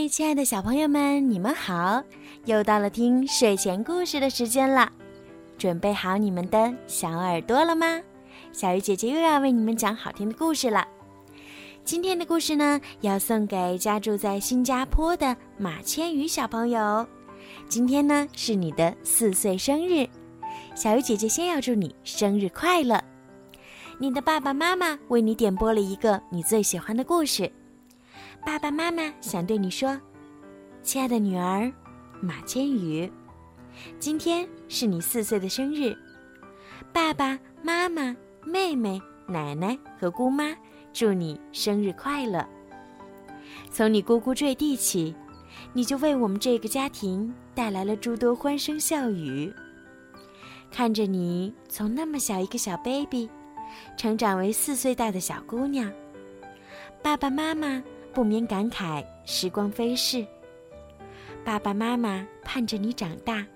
嗨，亲爱的小朋友们，你们好！又到了听睡前故事的时间了，准备好你们的小耳朵了吗？小鱼姐姐又要为你们讲好听的故事了。今天的故事呢，要送给家住在新加坡的马千羽小朋友。今天呢，是你的四岁生日，小鱼姐姐先要祝你生日快乐。你的爸爸妈妈为你点播了一个你最喜欢的故事。爸爸妈妈想对你说：“亲爱的女儿，马千羽，今天是你四岁的生日。爸爸妈妈、妹妹、奶奶和姑妈祝你生日快乐。从你呱呱坠地起，你就为我们这个家庭带来了诸多欢声笑语。看着你从那么小一个小 baby，成长为四岁大的小姑娘，爸爸妈妈。”不免感慨时光飞逝。爸爸妈妈盼着你长大，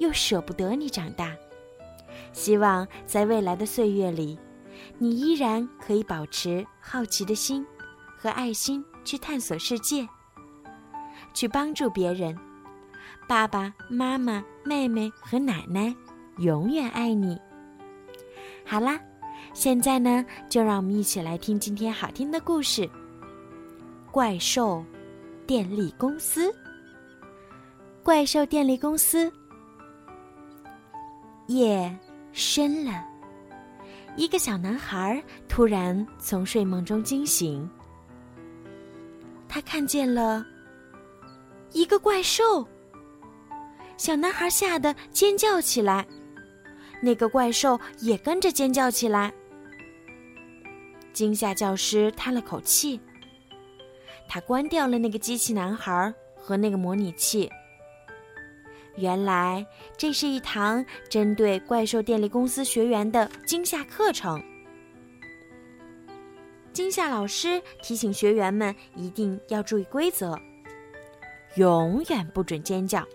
又舍不得你长大，希望在未来的岁月里，你依然可以保持好奇的心和爱心去探索世界，去帮助别人。爸爸妈妈、妹妹和奶奶永远爱你。好啦，现在呢，就让我们一起来听今天好听的故事。怪兽电力公司，怪兽电力公司。夜深了，一个小男孩突然从睡梦中惊醒。他看见了一个怪兽，小男孩吓得尖叫起来，那个怪兽也跟着尖叫起来。惊吓教师叹了口气。他关掉了那个机器男孩和那个模拟器。原来这是一堂针对怪兽电力公司学员的惊吓课程。惊吓老师提醒学员们一定要注意规则，永远不准尖叫。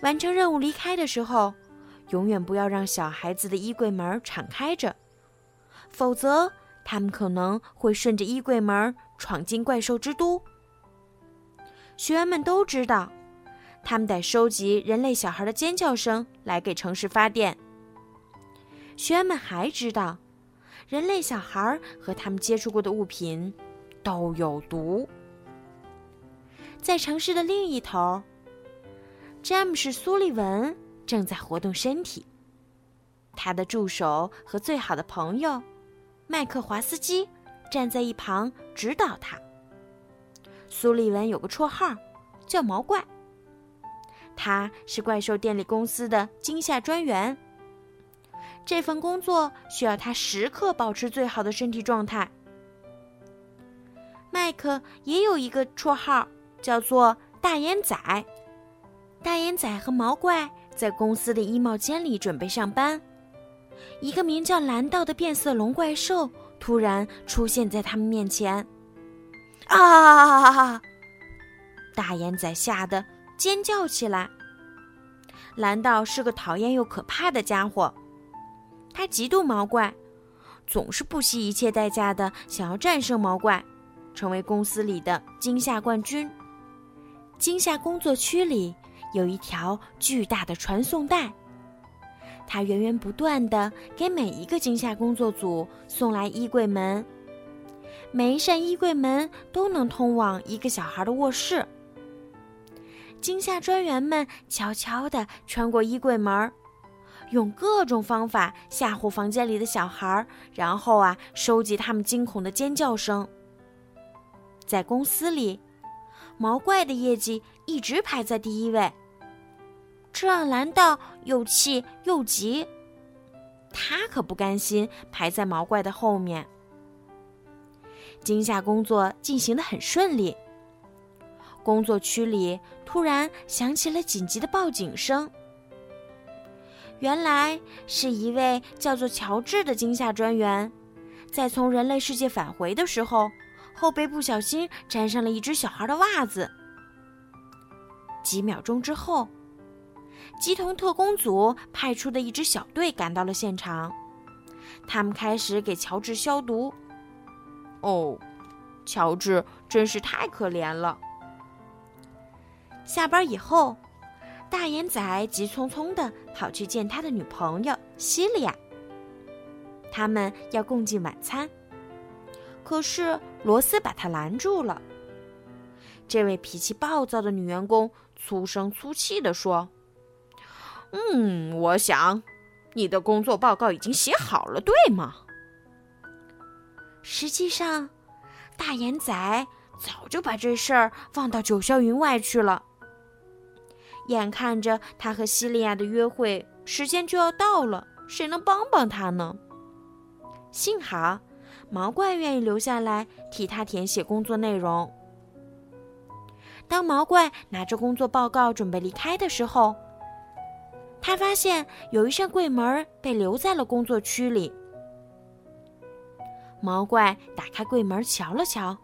完成任务离开的时候，永远不要让小孩子的衣柜门敞开着，否则他们可能会顺着衣柜门。闯进怪兽之都，学员们都知道，他们得收集人类小孩的尖叫声来给城市发电。学员们还知道，人类小孩和他们接触过的物品都有毒。在城市的另一头，詹姆士·苏利文正在活动身体，他的助手和最好的朋友麦克华斯基。站在一旁指导他。苏利文有个绰号，叫毛怪。他是怪兽电力公司的惊吓专员。这份工作需要他时刻保持最好的身体状态。麦克也有一个绰号，叫做大眼仔。大眼仔和毛怪在公司的衣帽间里准备上班。一个名叫蓝道的变色龙怪兽。突然出现在他们面前，啊！大眼仔吓得尖叫起来。蓝道是个讨厌又可怕的家伙，他嫉妒毛怪，总是不惜一切代价的想要战胜毛怪，成为公司里的惊吓冠军。惊吓工作区里有一条巨大的传送带。他源源不断的给每一个惊吓工作组送来衣柜门，每一扇衣柜门都能通往一个小孩的卧室。惊吓专员们悄悄地穿过衣柜门，用各种方法吓唬房间里的小孩，然后啊，收集他们惊恐的尖叫声。在公司里，毛怪的业绩一直排在第一位。这让蓝道又气又急，他可不甘心排在毛怪的后面。惊吓工作进行的很顺利，工作区里突然响起了紧急的报警声。原来是一位叫做乔治的惊吓专员，在从人类世界返回的时候，后背不小心沾上了一只小孩的袜子。几秒钟之后。基童特工组派出的一支小队赶到了现场，他们开始给乔治消毒。哦，乔治真是太可怜了。下班以后，大眼仔急匆匆地跑去见他的女朋友西利亚。他们要共进晚餐，可是罗斯把他拦住了。这位脾气暴躁的女员工粗声粗气地说：“嗯，我想你的工作报告已经写好了，对吗？”实际上，大眼仔早就把这事儿放到九霄云外去了。眼看着他和西利亚的约会时间就要到了，谁能帮帮他呢？幸好，毛怪愿意留下来替他填写工作内容。当毛怪拿着工作报告准备离开的时候，他发现有一扇柜门被留在了工作区里。毛怪打开柜门瞧了瞧，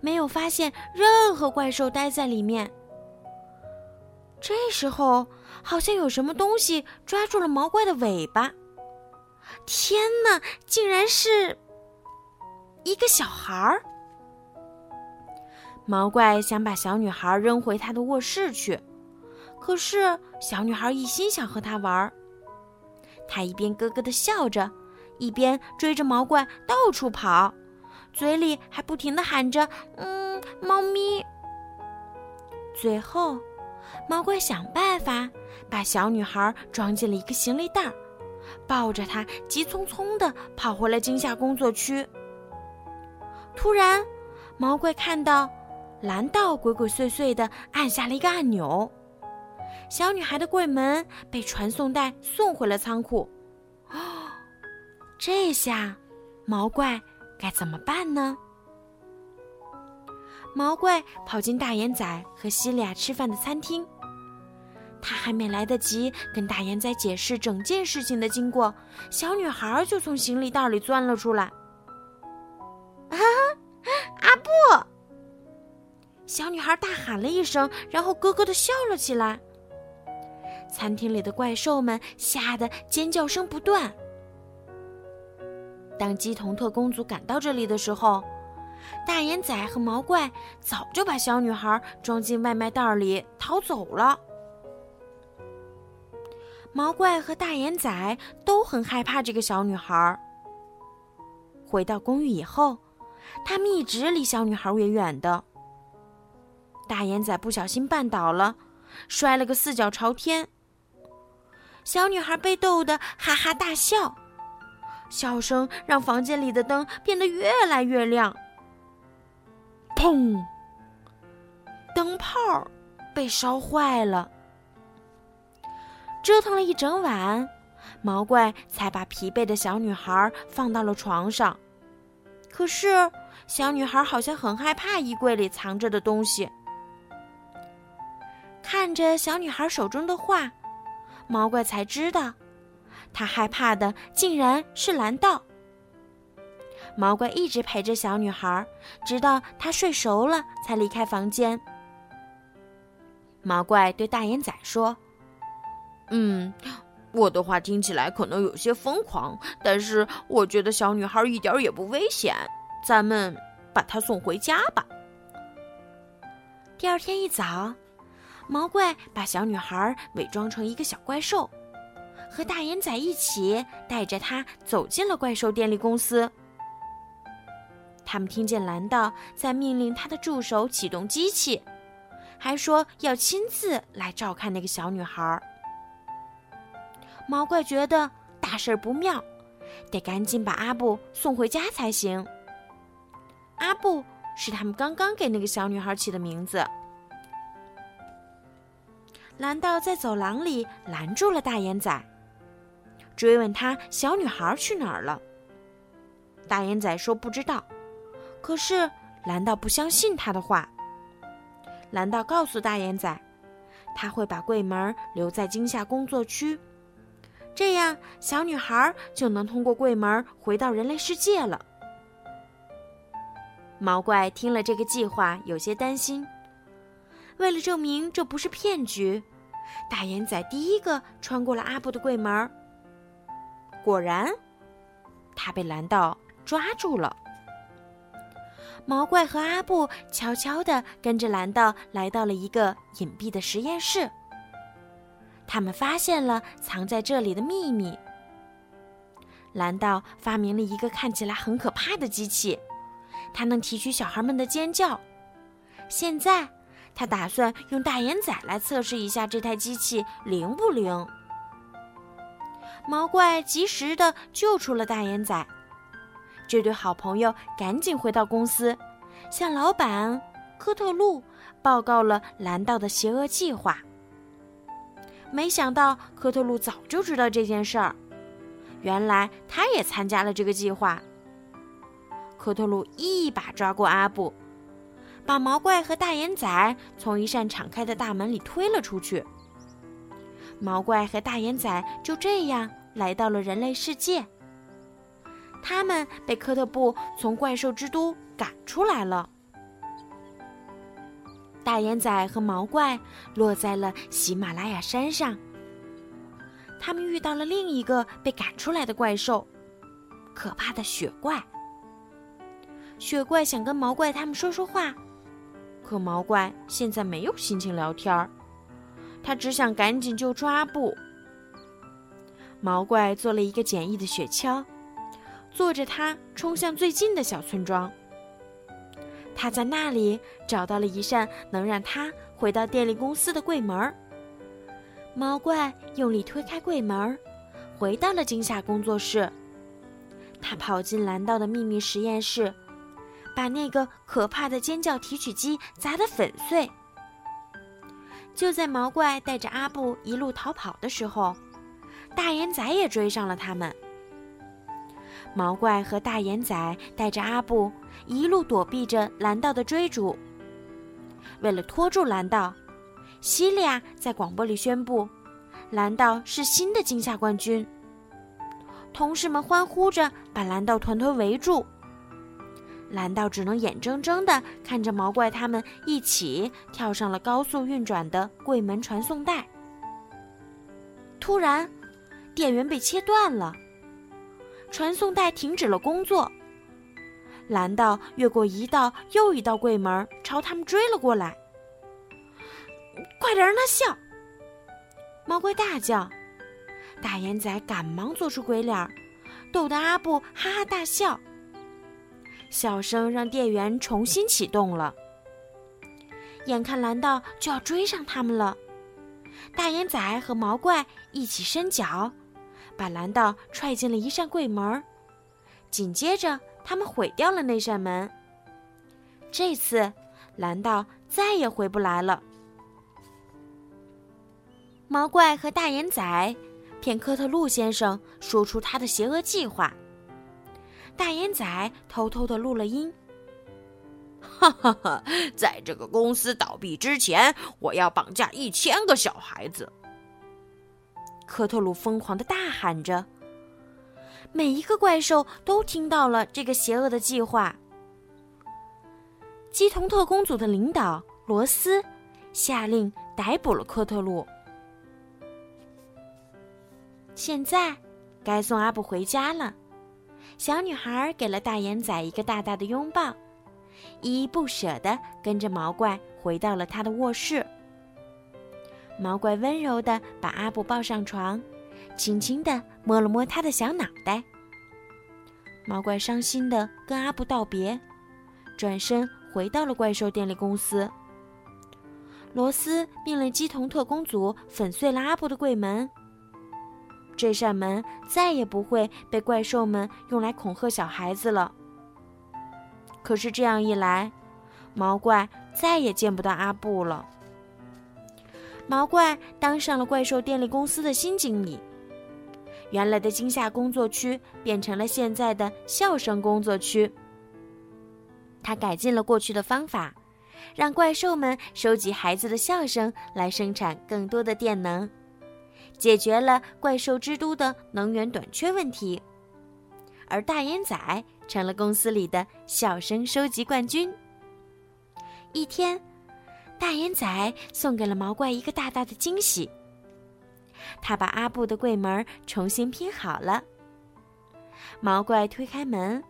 没有发现任何怪兽待在里面。这时候，好像有什么东西抓住了毛怪的尾巴。天哪，竟然是一个小孩儿！毛怪想把小女孩扔回他的卧室去，可是小女孩一心想和他玩儿。他一边咯咯的笑着，一边追着毛怪到处跑，嘴里还不停的喊着：“嗯，猫咪。”最后，毛怪想办法把小女孩装进了一个行李袋。抱着她，急匆匆地跑回了惊吓工作区。突然，毛怪看到蓝道鬼鬼祟祟地按下了一个按钮，小女孩的柜门被传送带送回了仓库。哦，这下毛怪该怎么办呢？毛怪跑进大眼仔和西利亚吃饭的餐厅。他还没来得及跟大眼仔解释整件事情的经过，小女孩就从行李袋里钻了出来。啊，阿布！小女孩大喊了一声，然后咯咯的笑了起来。餐厅里的怪兽们吓得尖叫声不断。当鸡童特公主赶到这里的时候，大眼仔和毛怪早就把小女孩装进外卖袋里逃走了。毛怪和大眼仔都很害怕这个小女孩。回到公寓以后，他们一直离小女孩远远的。大眼仔不小心绊倒了，摔了个四脚朝天。小女孩被逗得哈哈大笑，笑声让房间里的灯变得越来越亮。砰！灯泡被烧坏了。折腾了一整晚，毛怪才把疲惫的小女孩放到了床上。可是，小女孩好像很害怕衣柜里藏着的东西。看着小女孩手中的画，毛怪才知道，他害怕的竟然是蓝道。毛怪一直陪着小女孩，直到她睡熟了才离开房间。毛怪对大眼仔说。嗯，我的话听起来可能有些疯狂，但是我觉得小女孩一点也不危险。咱们把她送回家吧。第二天一早，毛怪把小女孩伪装成一个小怪兽，和大眼仔一起带着她走进了怪兽电力公司。他们听见蓝道在命令他的助手启动机器，还说要亲自来照看那个小女孩。毛怪觉得大事不妙，得赶紧把阿布送回家才行。阿布是他们刚刚给那个小女孩起的名字。蓝道在走廊里拦住了大眼仔，追问他小女孩去哪儿了。大眼仔说不知道，可是蓝道不相信他的话。蓝道告诉大眼仔，他会把柜门留在惊吓工作区。这样，小女孩就能通过柜门回到人类世界了。毛怪听了这个计划，有些担心。为了证明这不是骗局，大眼仔第一个穿过了阿布的柜门。果然，他被蓝道抓住了。毛怪和阿布悄悄地跟着蓝道来到了一个隐蔽的实验室。他们发现了藏在这里的秘密。蓝道发明了一个看起来很可怕的机器，它能提取小孩们的尖叫。现在，他打算用大眼仔来测试一下这台机器灵不灵。毛怪及时的救出了大眼仔。这对好朋友赶紧回到公司，向老板科特路报告了蓝道的邪恶计划。没想到科特路早就知道这件事儿，原来他也参加了这个计划。科特路一把抓过阿布，把毛怪和大眼仔从一扇敞开的大门里推了出去。毛怪和大眼仔就这样来到了人类世界。他们被科特布从怪兽之都赶出来了。大眼仔和毛怪落在了喜马拉雅山上。他们遇到了另一个被赶出来的怪兽——可怕的雪怪。雪怪想跟毛怪他们说说话，可毛怪现在没有心情聊天儿，他只想赶紧救抓布。毛怪做了一个简易的雪橇。坐着它冲向最近的小村庄。他在那里找到了一扇能让他回到电力公司的柜门。毛怪用力推开柜门，回到了惊吓工作室。他跑进蓝道的秘密实验室，把那个可怕的尖叫提取机砸得粉碎。就在毛怪带着阿布一路逃跑的时候，大眼仔也追上了他们。毛怪和大眼仔带着阿布一路躲避着蓝道的追逐。为了拖住蓝道，西利亚在广播里宣布，蓝道是新的惊吓冠军。同事们欢呼着把蓝道团团围住。蓝道只能眼睁睁地看着毛怪他们一起跳上了高速运转的柜门传送带。突然，电源被切断了。传送带停止了工作。蓝道越过一道又一道柜门，朝他们追了过来。快点让他笑！毛怪大叫。大眼仔赶忙做出鬼脸，逗得阿布哈哈大笑。笑声让电源重新启动了。眼看蓝道就要追上他们了，大眼仔和毛怪一起伸脚。把蓝道踹进了一扇柜门，紧接着他们毁掉了那扇门。这次，蓝道再也回不来了。毛怪和大眼仔骗科特路先生说出他的邪恶计划。大眼仔偷偷的录了音：“哈哈哈，在这个公司倒闭之前，我要绑架一千个小孩子。”科特鲁疯狂的大喊着，每一个怪兽都听到了这个邪恶的计划。基同特工组的领导罗斯下令逮捕了科特鲁。现在该送阿布回家了。小女孩给了大眼仔一个大大的拥抱，依依不舍的跟着毛怪回到了他的卧室。毛怪温柔地把阿布抱上床，轻轻地摸了摸他的小脑袋。毛怪伤心地跟阿布道别，转身回到了怪兽电力公司。罗斯命令基童特工组粉碎了阿布的柜门，这扇门再也不会被怪兽们用来恐吓小孩子了。可是这样一来，毛怪再也见不到阿布了。毛怪当上了怪兽电力公司的新经理。原来的惊吓工作区变成了现在的笑声工作区。他改进了过去的方法，让怪兽们收集孩子的笑声来生产更多的电能，解决了怪兽之都的能源短缺问题。而大烟仔成了公司里的笑声收集冠军。一天。大眼仔送给了毛怪一个大大的惊喜。他把阿布的柜门重新拼好了。毛怪推开门，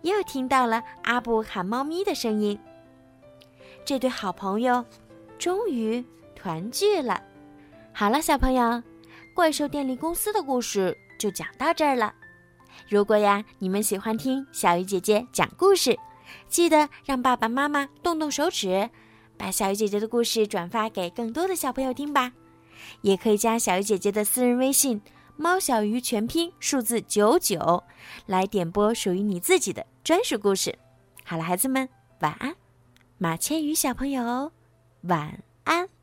又听到了阿布喊猫咪的声音。这对好朋友终于团聚了。好了，小朋友，怪兽电力公司的故事就讲到这儿了。如果呀，你们喜欢听小鱼姐姐讲故事，记得让爸爸妈妈动动手指，把小鱼姐姐的故事转发给更多的小朋友听吧。也可以加小鱼姐姐的私人微信“猫小鱼”全拼数字九九，来点播属于你自己的专属故事。好了，孩子们，晚安。马千羽小朋友，晚安。